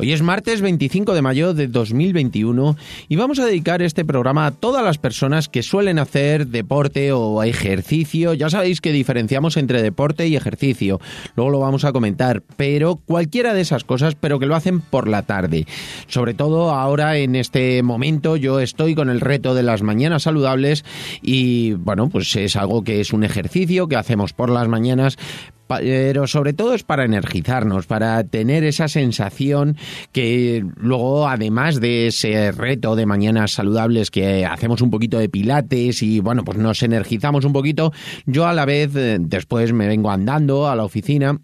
Hoy es martes 25 de mayo de 2021 y vamos a dedicar este programa a todas las personas que suelen hacer deporte o ejercicio. Ya sabéis que diferenciamos entre deporte y ejercicio, luego lo vamos a comentar, pero cualquiera de esas cosas, pero que lo hacen por la tarde. Sobre todo ahora en este momento yo estoy con el reto de las mañanas saludables y bueno, pues es algo que es un ejercicio que hacemos por las mañanas, pero sobre todo es para energizarnos, para tener esa sensación que luego, además de ese reto de mañanas saludables que hacemos un poquito de pilates y bueno, pues nos energizamos un poquito, yo a la vez eh, después me vengo andando a la oficina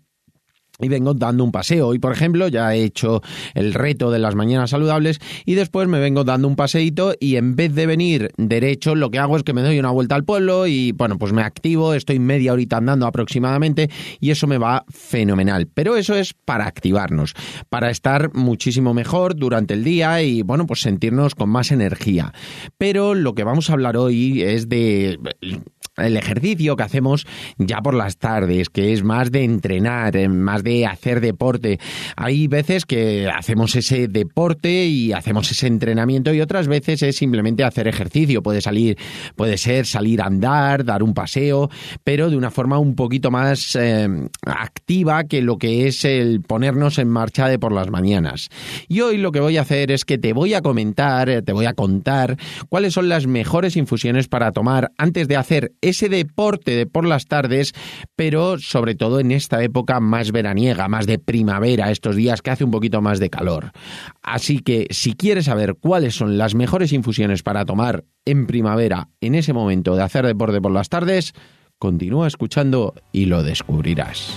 y vengo dando un paseo. Hoy, por ejemplo, ya he hecho el reto de las mañanas saludables y después me vengo dando un paseíto y en vez de venir derecho, lo que hago es que me doy una vuelta al pueblo y, bueno, pues me activo, estoy media horita andando aproximadamente y eso me va fenomenal. Pero eso es para activarnos, para estar muchísimo mejor durante el día y, bueno, pues sentirnos con más energía. Pero lo que vamos a hablar hoy es de el ejercicio que hacemos ya por las tardes, que es más de entrenar, eh, más de hacer deporte. Hay veces que hacemos ese deporte y hacemos ese entrenamiento y otras veces es simplemente hacer ejercicio. Puede salir, puede ser salir a andar, dar un paseo, pero de una forma un poquito más eh, activa que lo que es el ponernos en marcha de por las mañanas. Y hoy lo que voy a hacer es que te voy a comentar, te voy a contar cuáles son las mejores infusiones para tomar antes de hacer ese deporte de por las tardes, pero sobre todo en esta época más veraniega, más de primavera, estos días que hace un poquito más de calor. Así que si quieres saber cuáles son las mejores infusiones para tomar en primavera, en ese momento de hacer deporte por las tardes, continúa escuchando y lo descubrirás.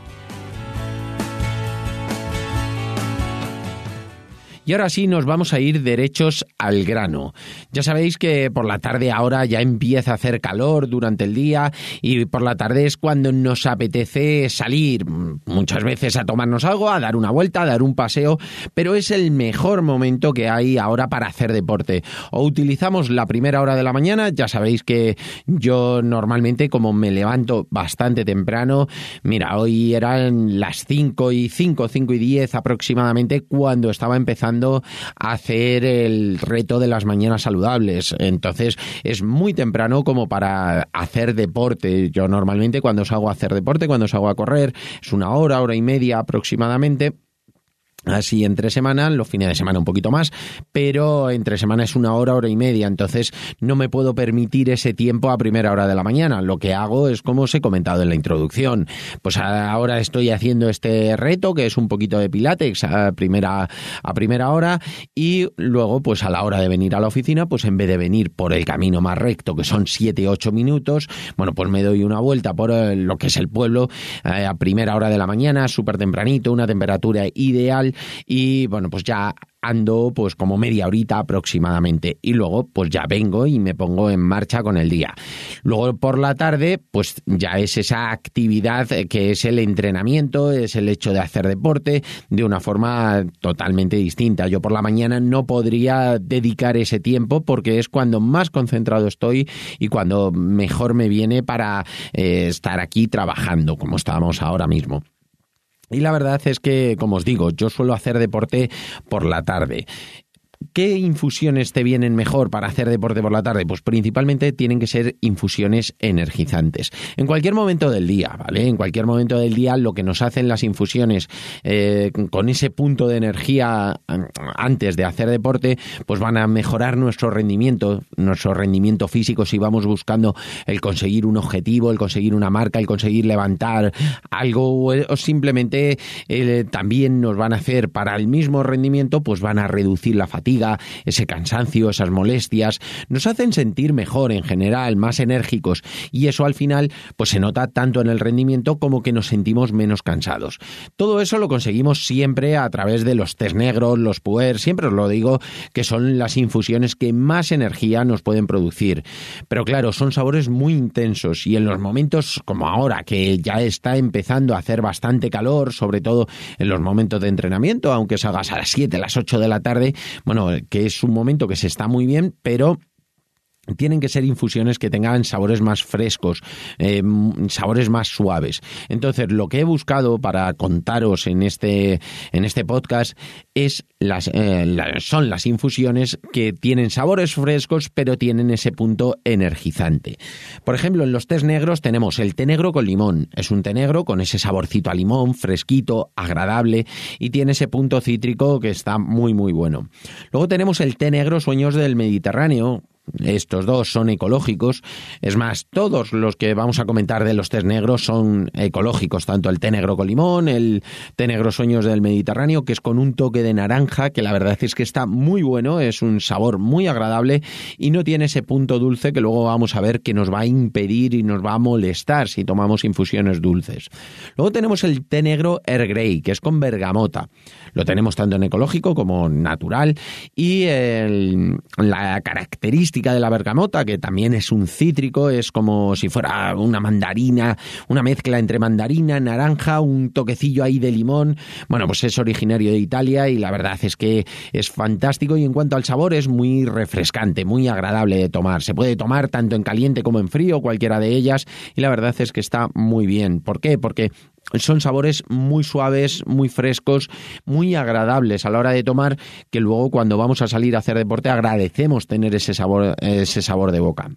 Y ahora sí nos vamos a ir derechos al grano. Ya sabéis que por la tarde ahora ya empieza a hacer calor durante el día y por la tarde es cuando nos apetece salir muchas veces a tomarnos algo, a dar una vuelta, a dar un paseo, pero es el mejor momento que hay ahora para hacer deporte. O utilizamos la primera hora de la mañana, ya sabéis que yo normalmente como me levanto bastante temprano, mira, hoy eran las 5 y 5, 5 y 10 aproximadamente cuando estaba empezando hacer el reto de las mañanas saludables. Entonces es muy temprano como para hacer deporte. Yo normalmente cuando salgo a hacer deporte, cuando salgo a correr, es una hora, hora y media aproximadamente Así entre semana, los fines de semana un poquito más, pero entre semana es una hora, hora y media, entonces no me puedo permitir ese tiempo a primera hora de la mañana. Lo que hago es como os he comentado en la introducción, pues ahora estoy haciendo este reto que es un poquito de pilates a primera, a primera hora y luego pues a la hora de venir a la oficina, pues en vez de venir por el camino más recto, que son 7, 8 minutos, bueno, pues me doy una vuelta por eh, lo que es el pueblo eh, a primera hora de la mañana, súper tempranito, una temperatura ideal y bueno, pues ya ando pues como media horita aproximadamente y luego pues ya vengo y me pongo en marcha con el día. Luego por la tarde pues ya es esa actividad que es el entrenamiento, es el hecho de hacer deporte de una forma totalmente distinta. Yo por la mañana no podría dedicar ese tiempo porque es cuando más concentrado estoy y cuando mejor me viene para eh, estar aquí trabajando como estábamos ahora mismo. Y la verdad es que, como os digo, yo suelo hacer deporte por la tarde ¿qué infusiones te vienen mejor para hacer deporte por la tarde? Pues principalmente tienen que ser infusiones energizantes. En cualquier momento del día, ¿vale? En cualquier momento del día lo que nos hacen las infusiones eh, con ese punto de energía antes de hacer deporte, pues van a mejorar nuestro rendimiento, nuestro rendimiento físico si vamos buscando el conseguir un objetivo, el conseguir una marca, el conseguir levantar algo o simplemente eh, también nos van a hacer para el mismo rendimiento, pues van a reducir la fatiga, ese cansancio, esas molestias, nos hacen sentir mejor en general, más enérgicos y eso al final pues se nota tanto en el rendimiento como que nos sentimos menos cansados. Todo eso lo conseguimos siempre a través de los test negros, los puer, siempre os lo digo que son las infusiones que más energía nos pueden producir. Pero claro, son sabores muy intensos y en los momentos como ahora que ya está empezando a hacer bastante calor, sobre todo en los momentos de entrenamiento, aunque salgas a las 7, a las 8 de la tarde, bueno, que es un momento que se está muy bien, pero tienen que ser infusiones que tengan sabores más frescos, eh, sabores más suaves. Entonces, lo que he buscado para contaros en este, en este podcast es las, eh, son las infusiones que tienen sabores frescos, pero tienen ese punto energizante. Por ejemplo, en los tés negros tenemos el té negro con limón. Es un té negro con ese saborcito a limón, fresquito, agradable, y tiene ese punto cítrico que está muy, muy bueno. Luego tenemos el té negro sueños del Mediterráneo, estos dos son ecológicos. Es más, todos los que vamos a comentar de los tés negros son ecológicos, tanto el té negro con limón, el té negro sueños del Mediterráneo, que es con un toque de naranja, que la verdad es que está muy bueno, es un sabor muy agradable y no tiene ese punto dulce que luego vamos a ver que nos va a impedir y nos va a molestar si tomamos infusiones dulces. Luego tenemos el té negro Air Grey, que es con bergamota. Lo tenemos tanto en ecológico como natural y la característica de la bergamota, que también es un cítrico, es como si fuera una mandarina, una mezcla entre mandarina, naranja, un toquecillo ahí de limón. Bueno, pues es originario de Italia y la verdad es que es fantástico y en cuanto al sabor es muy refrescante, muy agradable de tomar. Se puede tomar tanto en caliente como en frío, cualquiera de ellas, y la verdad es que está muy bien. ¿Por qué? Porque son sabores muy suaves, muy frescos, muy agradables a la hora de tomar, que luego cuando vamos a salir a hacer deporte agradecemos tener ese sabor, ese sabor de boca.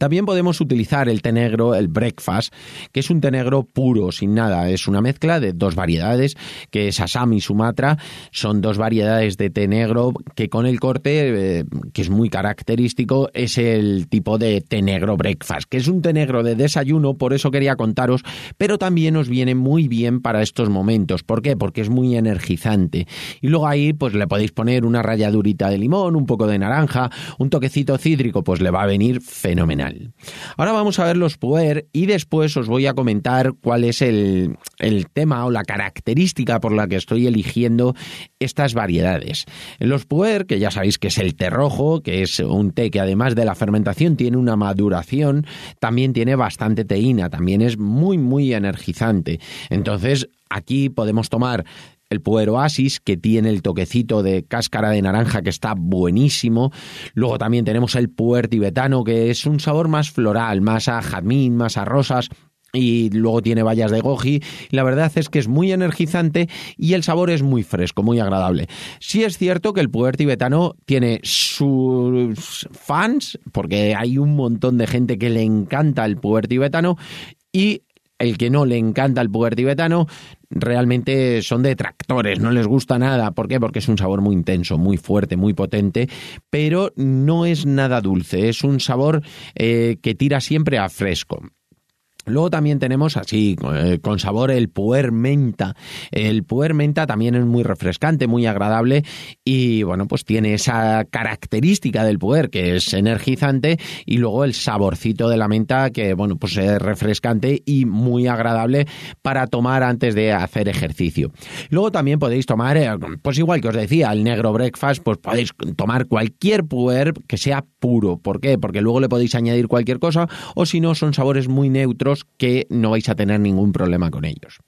También podemos utilizar el té negro, el breakfast, que es un té negro puro, sin nada. Es una mezcla de dos variedades, que es Assam y Sumatra. Son dos variedades de té negro que con el corte, eh, que es muy característico, es el tipo de té negro breakfast, que es un té negro de desayuno, por eso quería contaros, pero también nos viene muy bien para estos momentos. ¿Por qué? Porque es muy energizante. Y luego ahí, pues le podéis poner una ralladurita de limón, un poco de naranja, un toquecito cítrico, pues le va a venir fenomenal. Ahora vamos a ver los puer y después os voy a comentar cuál es el, el tema o la característica por la que estoy eligiendo estas variedades. Los puer, que ya sabéis que es el té rojo, que es un té que además de la fermentación tiene una maduración, también tiene bastante teína, también es muy muy energizante. Entonces, aquí podemos tomar el puer oasis, que tiene el toquecito de cáscara de naranja que está buenísimo. Luego también tenemos el puer tibetano, que es un sabor más floral, más a jazmín, más a rosas y luego tiene bayas de goji. La verdad es que es muy energizante y el sabor es muy fresco, muy agradable. Sí es cierto que el puer tibetano tiene sus fans, porque hay un montón de gente que le encanta el puer tibetano y el que no le encanta el puer tibetano realmente son detractores, no les gusta nada. ¿Por qué? Porque es un sabor muy intenso, muy fuerte, muy potente, pero no es nada dulce, es un sabor eh, que tira siempre a fresco. Luego también tenemos así, eh, con sabor, el puer menta. El puer menta también es muy refrescante, muy agradable y bueno, pues tiene esa característica del puer que es energizante y luego el saborcito de la menta que bueno, pues es refrescante y muy agradable para tomar antes de hacer ejercicio. Luego también podéis tomar, eh, pues igual que os decía, el negro breakfast, pues podéis tomar cualquier puer que sea puro. ¿Por qué? Porque luego le podéis añadir cualquier cosa o si no, son sabores muy neutros que no vais a tener ningún problema con ellos.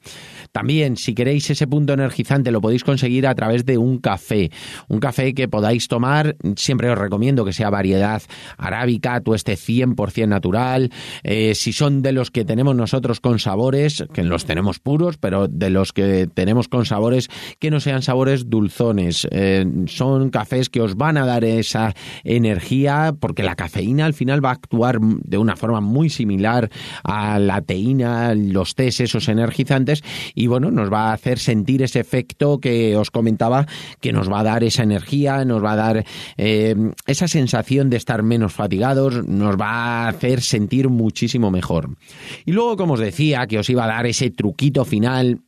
También, si queréis ese punto energizante, lo podéis conseguir a través de un café. Un café que podáis tomar, siempre os recomiendo que sea variedad arábica, tueste 100% natural. Eh, si son de los que tenemos nosotros con sabores, que los tenemos puros, pero de los que tenemos con sabores, que no sean sabores dulzones. Eh, son cafés que os van a dar esa energía, porque la cafeína al final va a actuar de una forma muy similar a la teína, los tés, esos energizantes, y bueno, nos va a hacer sentir ese efecto que os comentaba, que nos va a dar esa energía, nos va a dar eh, esa sensación de estar menos fatigados, nos va a hacer sentir muchísimo mejor. Y luego, como os decía, que os iba a dar ese truquito final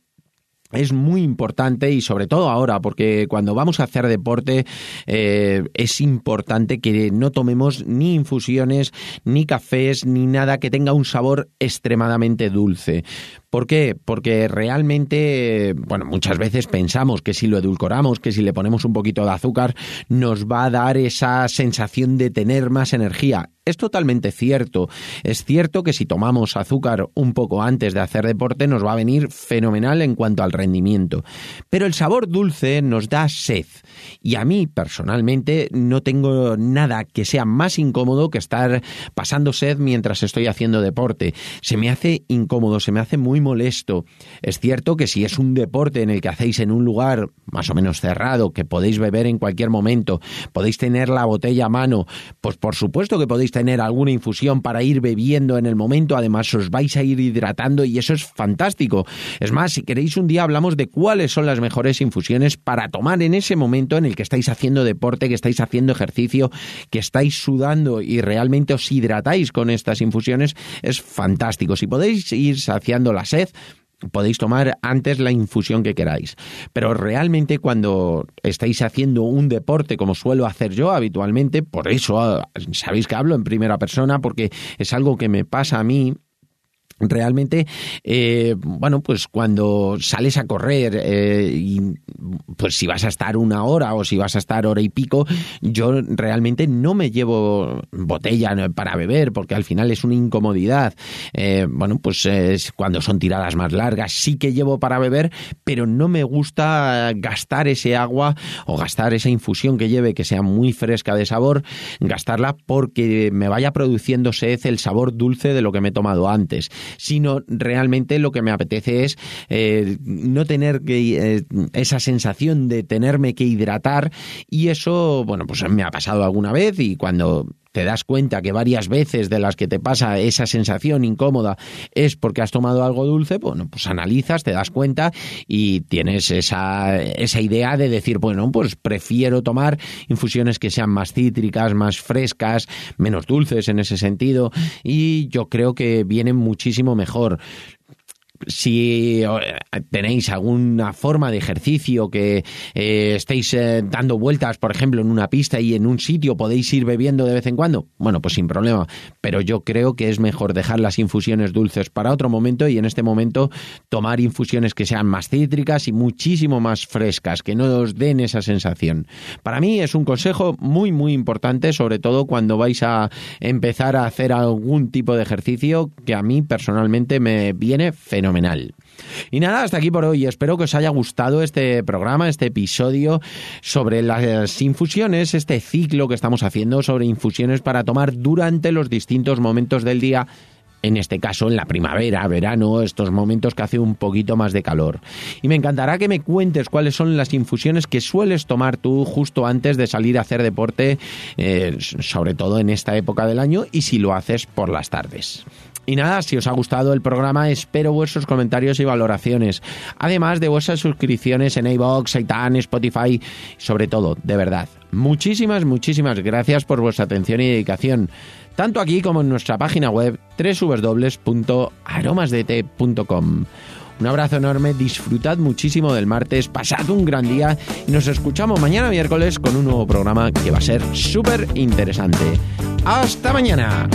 es muy importante y sobre todo ahora, porque cuando vamos a hacer deporte eh, es importante que no tomemos ni infusiones, ni cafés, ni nada que tenga un sabor extremadamente dulce. ¿Por qué? Porque realmente, bueno, muchas veces pensamos que si lo edulcoramos, que si le ponemos un poquito de azúcar, nos va a dar esa sensación de tener más energía. Es totalmente cierto. Es cierto que si tomamos azúcar un poco antes de hacer deporte nos va a venir fenomenal en cuanto al rendimiento. Pero el sabor dulce nos da sed. Y a mí personalmente no tengo nada que sea más incómodo que estar pasando sed mientras estoy haciendo deporte. Se me hace incómodo, se me hace muy molesto. Es cierto que si es un deporte en el que hacéis en un lugar más o menos cerrado, que podéis beber en cualquier momento, podéis tener la botella a mano, pues por supuesto que podéis tener alguna infusión para ir bebiendo en el momento, además os vais a ir hidratando y eso es fantástico. Es más, si queréis un día hablamos de cuáles son las mejores infusiones para tomar en ese momento en el que estáis haciendo deporte, que estáis haciendo ejercicio, que estáis sudando y realmente os hidratáis con estas infusiones, es fantástico. Si podéis ir saciando la sed, podéis tomar antes la infusión que queráis. Pero realmente cuando estáis haciendo un deporte como suelo hacer yo habitualmente, por eso ah, sabéis que hablo en primera persona porque es algo que me pasa a mí realmente, eh, bueno, pues cuando sales a correr eh, y pues si vas a estar una hora o si vas a estar hora y pico, yo realmente no me llevo botella para beber porque al final es una incomodidad. Eh, bueno, pues cuando son tiradas más largas sí que llevo para beber, pero no me gusta gastar ese agua o gastar esa infusión que lleve que sea muy fresca de sabor, gastarla porque me vaya produciendo sed el sabor dulce de lo que me he tomado antes sino realmente lo que me apetece es eh, no tener que, eh, esa sensación de tenerme que hidratar. Y eso, bueno, pues me ha pasado alguna vez y cuando te das cuenta que varias veces de las que te pasa esa sensación incómoda es porque has tomado algo dulce, bueno, pues analizas, te das cuenta y tienes esa, esa idea de decir, bueno, pues prefiero tomar infusiones que sean más cítricas, más frescas, menos dulces en ese sentido y yo creo que vienen muchísimo mejor si eh, tenéis alguna forma de ejercicio que eh, estéis eh, dando vueltas, por ejemplo, en una pista y en un sitio podéis ir bebiendo de vez en cuando, bueno, pues sin problema. Pero yo creo que es mejor dejar las infusiones dulces para otro momento y en este momento tomar infusiones que sean más cítricas y muchísimo más frescas, que no os den esa sensación. Para mí es un consejo muy, muy importante, sobre todo cuando vais a empezar a hacer algún tipo de ejercicio que a mí personalmente me viene fenomenal y nada, hasta aquí por hoy. Espero que os haya gustado este programa, este episodio sobre las infusiones, este ciclo que estamos haciendo sobre infusiones para tomar durante los distintos momentos del día en este caso en la primavera, verano, estos momentos que hace un poquito más de calor. Y me encantará que me cuentes cuáles son las infusiones que sueles tomar tú justo antes de salir a hacer deporte, eh, sobre todo en esta época del año, y si lo haces por las tardes. Y nada, si os ha gustado el programa, espero vuestros comentarios y valoraciones, además de vuestras suscripciones en iVoox, Saitan, Spotify, sobre todo, de verdad. Muchísimas, muchísimas gracias por vuestra atención y dedicación, tanto aquí como en nuestra página web www.aromasdt.com. Un abrazo enorme, disfrutad muchísimo del martes, pasad un gran día y nos escuchamos mañana miércoles con un nuevo programa que va a ser súper interesante. ¡Hasta mañana!